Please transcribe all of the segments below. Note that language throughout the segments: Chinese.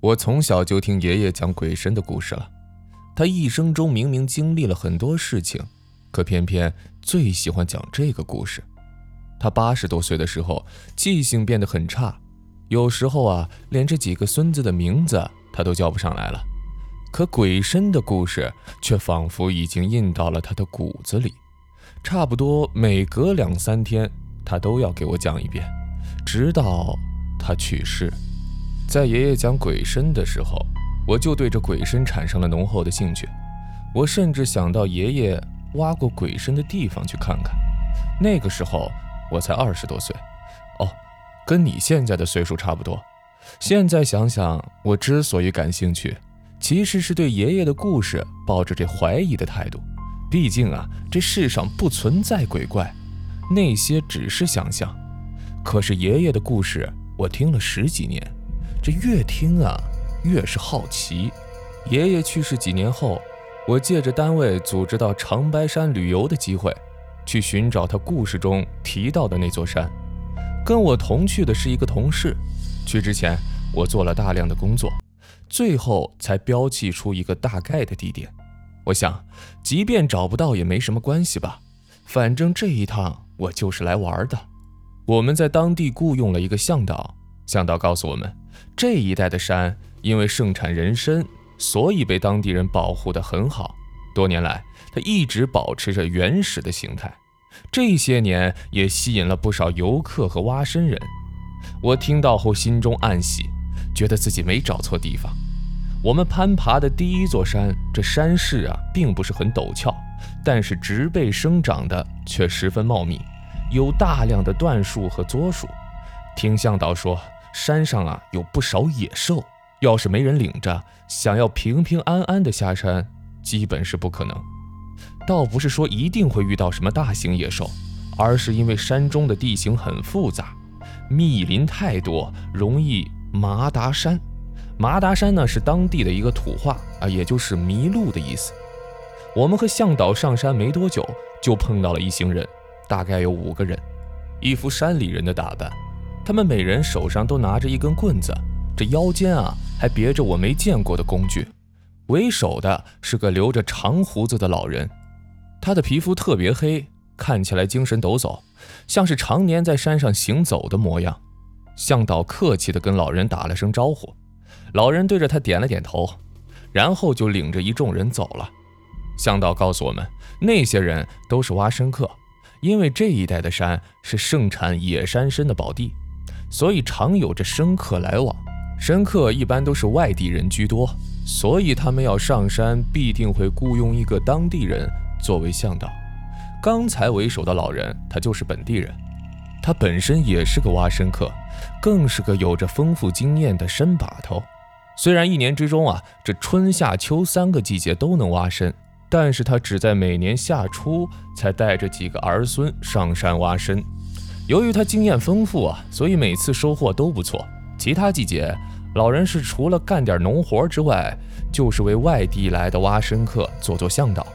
我从小就听爷爷讲鬼神的故事了。他一生中明明经历了很多事情，可偏偏最喜欢讲这个故事。他八十多岁的时候，记性变得很差，有时候啊，连这几个孙子的名字他都叫不上来了。可鬼神的故事却仿佛已经印到了他的骨子里，差不多每隔两三天，他都要给我讲一遍，直到他去世。在爷爷讲鬼身的时候，我就对这鬼身产生了浓厚的兴趣。我甚至想到爷爷挖过鬼身的地方去看看。那个时候我才二十多岁，哦，跟你现在的岁数差不多。现在想想，我之所以感兴趣。其实是对爷爷的故事抱着这怀疑的态度，毕竟啊，这世上不存在鬼怪，那些只是想象。可是爷爷的故事我听了十几年，这越听啊越是好奇。爷爷去世几年后，我借着单位组织到长白山旅游的机会，去寻找他故事中提到的那座山。跟我同去的是一个同事，去之前我做了大量的工作。最后才标记出一个大概的地点。我想，即便找不到也没什么关系吧，反正这一趟我就是来玩的。我们在当地雇佣了一个向导，向导告诉我们，这一带的山因为盛产人参，所以被当地人保护得很好。多年来，它一直保持着原始的形态。这些年也吸引了不少游客和挖参人。我听到后心中暗喜。觉得自己没找错地方。我们攀爬的第一座山，这山势啊，并不是很陡峭，但是植被生长的却十分茂密，有大量的椴树和柞树。听向导说，山上啊有不少野兽，要是没人领着，想要平平安安的下山，基本是不可能。倒不是说一定会遇到什么大型野兽，而是因为山中的地形很复杂，密林太多，容易。麻达山，麻达山呢是当地的一个土话啊，也就是迷路的意思。我们和向导上山没多久，就碰到了一行人，大概有五个人，一副山里人的打扮。他们每人手上都拿着一根棍子，这腰间啊还别着我没见过的工具。为首的是个留着长胡子的老人，他的皮肤特别黑，看起来精神抖擞，像是常年在山上行走的模样。向导客气地跟老人打了声招呼，老人对着他点了点头，然后就领着一众人走了。向导告诉我们，那些人都是挖参客，因为这一带的山是盛产野山参的宝地，所以常有着生客来往。生客一般都是外地人居多，所以他们要上山必定会雇佣一个当地人作为向导。刚才为首的老人，他就是本地人。他本身也是个挖深客，更是个有着丰富经验的深把头。虽然一年之中啊，这春夏秋三个季节都能挖深，但是他只在每年夏初才带着几个儿孙上山挖深。由于他经验丰富啊，所以每次收获都不错。其他季节，老人是除了干点农活之外，就是为外地来的挖参客做做向导。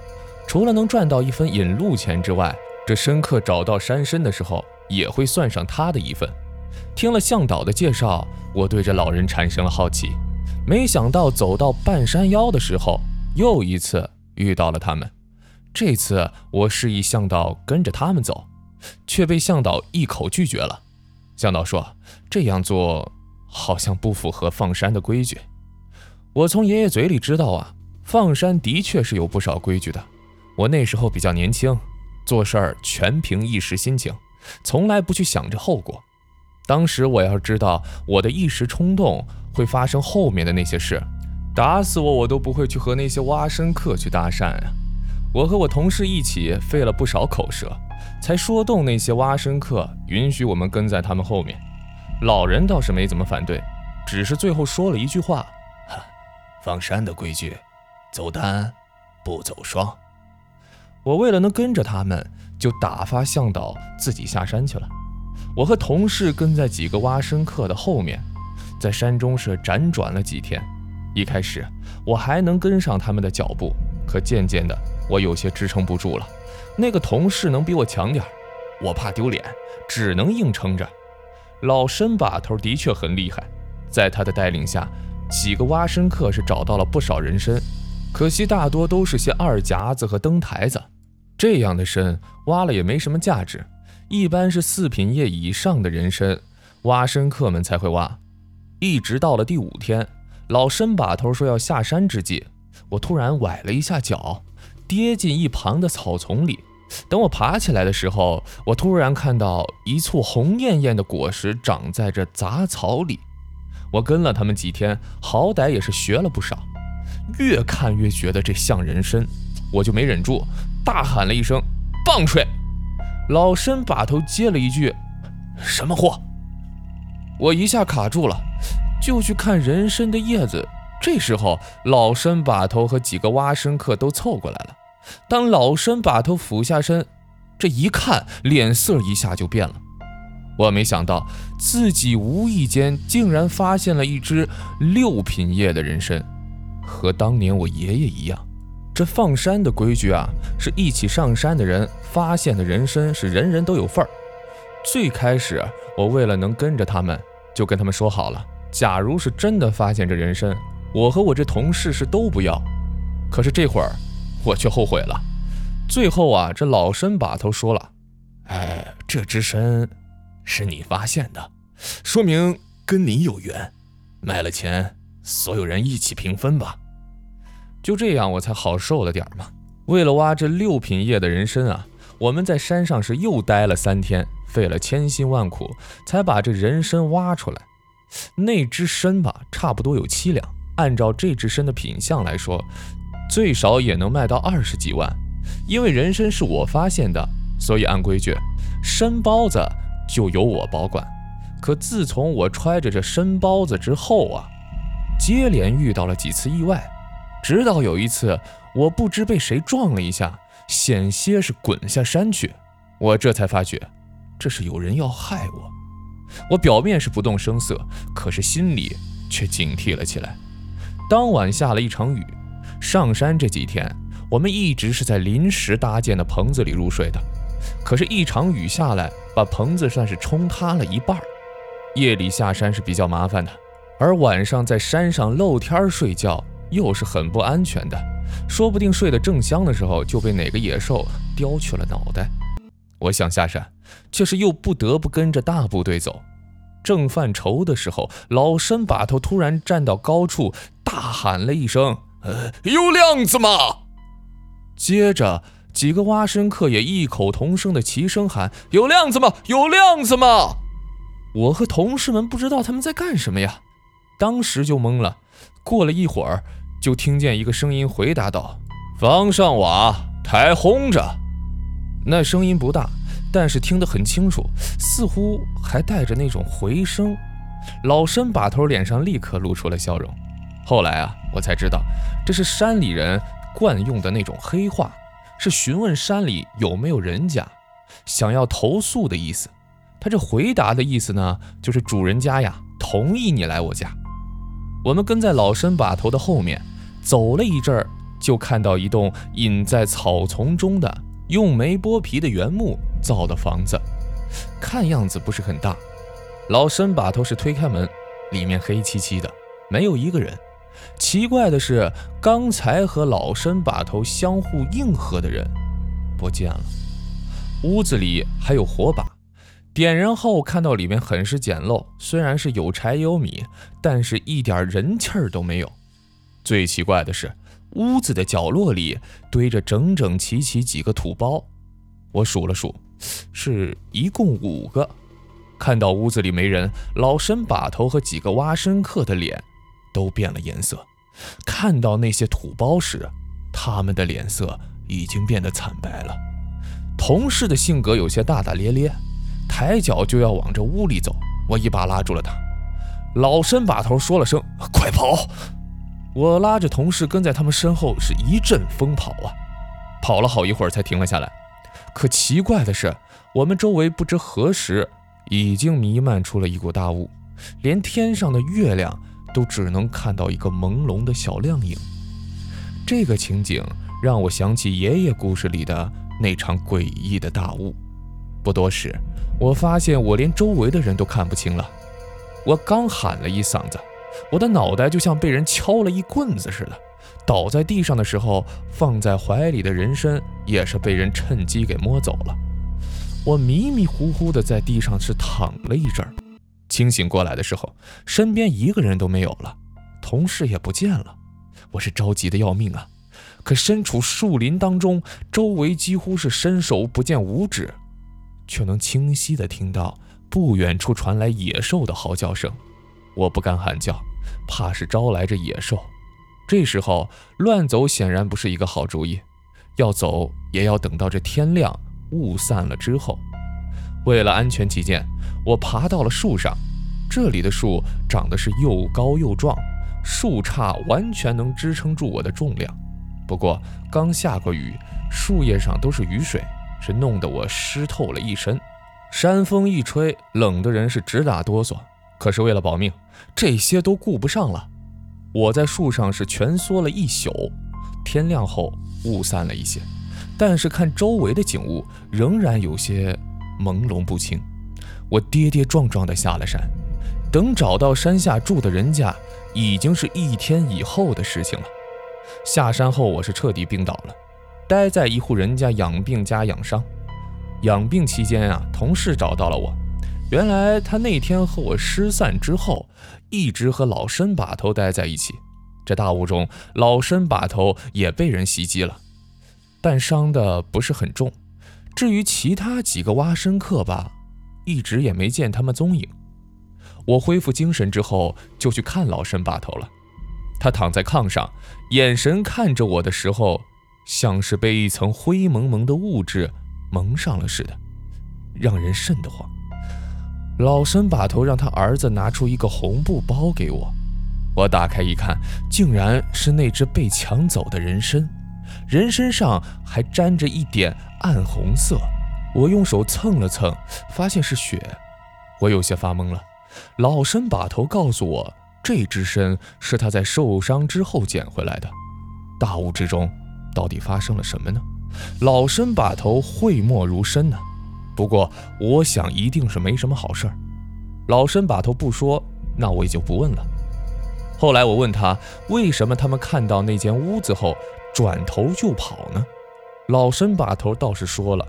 除了能赚到一分引路钱之外，这参客找到山参的时候。也会算上他的一份。听了向导的介绍，我对这老人产生了好奇。没想到走到半山腰的时候，又一次遇到了他们。这次我示意向导跟着他们走，却被向导一口拒绝了。向导说这样做好像不符合放山的规矩。我从爷爷嘴里知道啊，放山的确是有不少规矩的。我那时候比较年轻，做事儿全凭一时心情。从来不去想着后果。当时我要知道我的一时冲动会发生后面的那些事，打死我我都不会去和那些挖参客去搭讪啊！我和我同事一起费了不少口舌，才说动那些挖参客允许我们跟在他们后面。老人倒是没怎么反对，只是最后说了一句话：“放山的规矩，走单不走双。”我为了能跟着他们。就打发向导自己下山去了。我和同事跟在几个挖参客的后面，在山中是辗转了几天。一开始我还能跟上他们的脚步，可渐渐的我有些支撑不住了。那个同事能比我强点我怕丢脸，只能硬撑着。老申把头的确很厉害，在他的带领下，几个挖参客是找到了不少人参，可惜大多都是些二夹子和灯台子，这样的参挖了也没什么价值。一般是四品叶以上的人参，挖参客们才会挖。一直到了第五天，老申把头说要下山之际，我突然崴了一下脚，跌进一旁的草丛里。等我爬起来的时候，我突然看到一簇红艳艳的果实长在这杂草里。我跟了他们几天，好歹也是学了不少。越看越觉得这像人参，我就没忍住，大喊了一声：“棒槌！”老参把头接了一句：“什么货？”我一下卡住了，就去看人参的叶子。这时候，老参把头和几个挖参客都凑过来了。当老参把头俯下身，这一看，脸色一下就变了。我没想到自己无意间竟然发现了一只六品叶的人参，和当年我爷爷一样。这放山的规矩啊，是一起上山的人发现的人参是人人都有份儿。最开始我为了能跟着他们，就跟他们说好了，假如是真的发现这人参，我和我这同事是都不要。可是这会儿。我却后悔了。最后啊，这老参把头说了：“哎，这只参是你发现的，说明跟你有缘。卖了钱，所有人一起平分吧。”就这样，我才好受了点嘛。为了挖这六品叶的人参啊，我们在山上是又待了三天，费了千辛万苦，才把这人参挖出来。那只参吧，差不多有七两。按照这只参的品相来说。最少也能卖到二十几万，因为人参是我发现的，所以按规矩，参包子就由我保管。可自从我揣着这参包子之后啊，接连遇到了几次意外，直到有一次，我不知被谁撞了一下，险些是滚下山去。我这才发觉，这是有人要害我。我表面是不动声色，可是心里却警惕了起来。当晚下了一场雨。上山这几天，我们一直是在临时搭建的棚子里入睡的。可是，一场雨下来，把棚子算是冲塌了一半。夜里下山是比较麻烦的，而晚上在山上露天睡觉又是很不安全的，说不定睡得正香的时候就被哪个野兽叼去了脑袋。我想下山，却是又不得不跟着大部队走。正犯愁的时候，老参把头突然站到高处，大喊了一声。呃有亮子吗？接着，几个挖深客也异口同声的齐声喊：“有亮子吗？有亮子吗？”我和同事们不知道他们在干什么呀，当时就懵了。过了一会儿，就听见一个声音回答道：“房上瓦，台轰着。”那声音不大，但是听得很清楚，似乎还带着那种回声。老参把头脸上立刻露出了笑容。后来啊，我才知道，这是山里人惯用的那种黑话，是询问山里有没有人家，想要投诉的意思。他这回答的意思呢，就是主人家呀同意你来我家。我们跟在老参把头的后面走了一阵儿，就看到一栋隐在草丛中的用煤剥皮的原木造的房子，看样子不是很大。老申把头是推开门，里面黑漆漆的，没有一个人。奇怪的是，刚才和老申把头相互应和的人不见了。屋子里还有火把，点燃后看到里面很是简陋，虽然是有柴有米，但是一点人气儿都没有。最奇怪的是，屋子的角落里堆着整整齐齐几个土包，我数了数，是一共五个。看到屋子里没人，老申把头和几个挖参客的脸。都变了颜色。看到那些土包时，他们的脸色已经变得惨白了。同事的性格有些大大咧咧，抬脚就要往这屋里走，我一把拉住了他。老申把头说了声“快跑”，我拉着同事跟在他们身后是一阵疯跑啊，跑了好一会儿才停了下来。可奇怪的是，我们周围不知何时已经弥漫出了一股大雾，连天上的月亮。都只能看到一个朦胧的小亮影，这个情景让我想起爷爷故事里的那场诡异的大雾。不多时，我发现我连周围的人都看不清了。我刚喊了一嗓子，我的脑袋就像被人敲了一棍子似的，倒在地上的时候，放在怀里的人参也是被人趁机给摸走了。我迷迷糊糊的在地上是躺了一阵儿，清醒过来的时候，身边一个人都没有了，同事也不见了，我是着急的要命啊！可身处树林当中，周围几乎是伸手不见五指，却能清晰的听到不远处传来野兽的嚎叫声。我不敢喊叫，怕是招来这野兽。这时候乱走显然不是一个好主意，要走也要等到这天亮雾散了之后。为了安全起见，我爬到了树上。这里的树长得是又高又壮，树杈完全能支撑住我的重量。不过刚下过雨，树叶上都是雨水，是弄得我湿透了一身。山风一吹，冷的人是直打哆嗦。可是为了保命，这些都顾不上了。我在树上是蜷缩了一宿。天亮后，雾散了一些，但是看周围的景物仍然有些朦胧不清。我跌跌撞撞地下了山，等找到山下住的人家，已经是一天以后的事情了。下山后，我是彻底病倒了，待在一户人家养病加养伤。养病期间啊，同事找到了我，原来他那天和我失散之后，一直和老申把头待在一起。这大雾中，老申把头也被人袭击了，但伤的不是很重。至于其他几个挖参客吧，一直也没见他们踪影。我恢复精神之后，就去看老申把头了。他躺在炕上，眼神看着我的时候，像是被一层灰蒙蒙的物质蒙上了似的，让人瘆得慌。老身把头让他儿子拿出一个红布包给我，我打开一看，竟然是那只被抢走的人参，人参上还沾着一点暗红色。我用手蹭了蹭，发现是血，我有些发懵了。老身把头告诉我。这只参是他在受伤之后捡回来的。大雾之中，到底发生了什么呢？老身把头讳莫如深呢。不过，我想一定是没什么好事儿。老申把头不说，那我也就不问了。后来我问他，为什么他们看到那间屋子后转头就跑呢？老申把头倒是说了，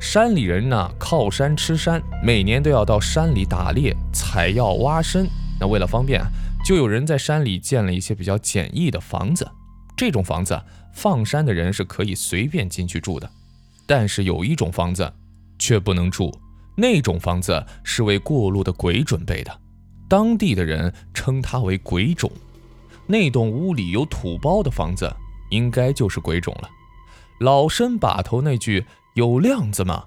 山里人呢靠山吃山，每年都要到山里打猎、采药、挖参。那为了方便，就有人在山里建了一些比较简易的房子。这种房子，放山的人是可以随便进去住的。但是有一种房子却不能住，那种房子是为过路的鬼准备的。当地的人称它为鬼冢。那栋屋里有土包的房子，应该就是鬼冢了。老身把头那句“有亮子吗”，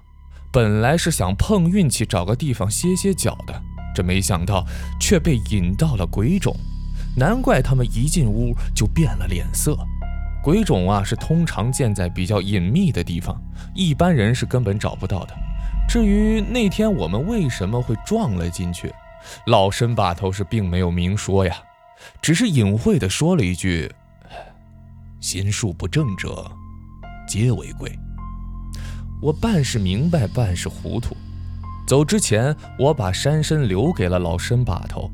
本来是想碰运气找个地方歇歇脚的。这没想到却被引到了鬼冢，难怪他们一进屋就变了脸色。鬼冢啊，是通常建在比较隐秘的地方，一般人是根本找不到的。至于那天我们为什么会撞了进去，老参把头是并没有明说呀，只是隐晦的说了一句：“心术不正者，皆为鬼。”我半是明白，半是糊涂。走之前，我把山参留给了老参把头。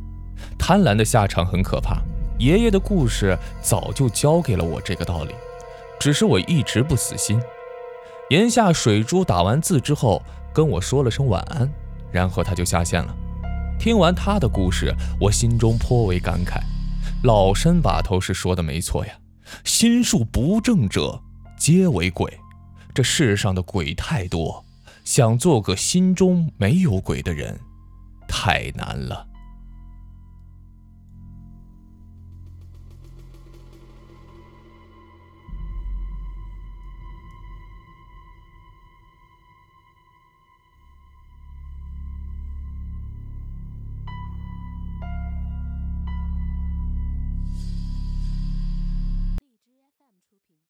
贪婪的下场很可怕。爷爷的故事早就教给了我这个道理，只是我一直不死心。檐下水珠打完字之后，跟我说了声晚安，然后他就下线了。听完他的故事，我心中颇为感慨。老身把头是说的没错呀，心术不正者皆为鬼。这世上的鬼太多。想做个心中没有鬼的人，太难了。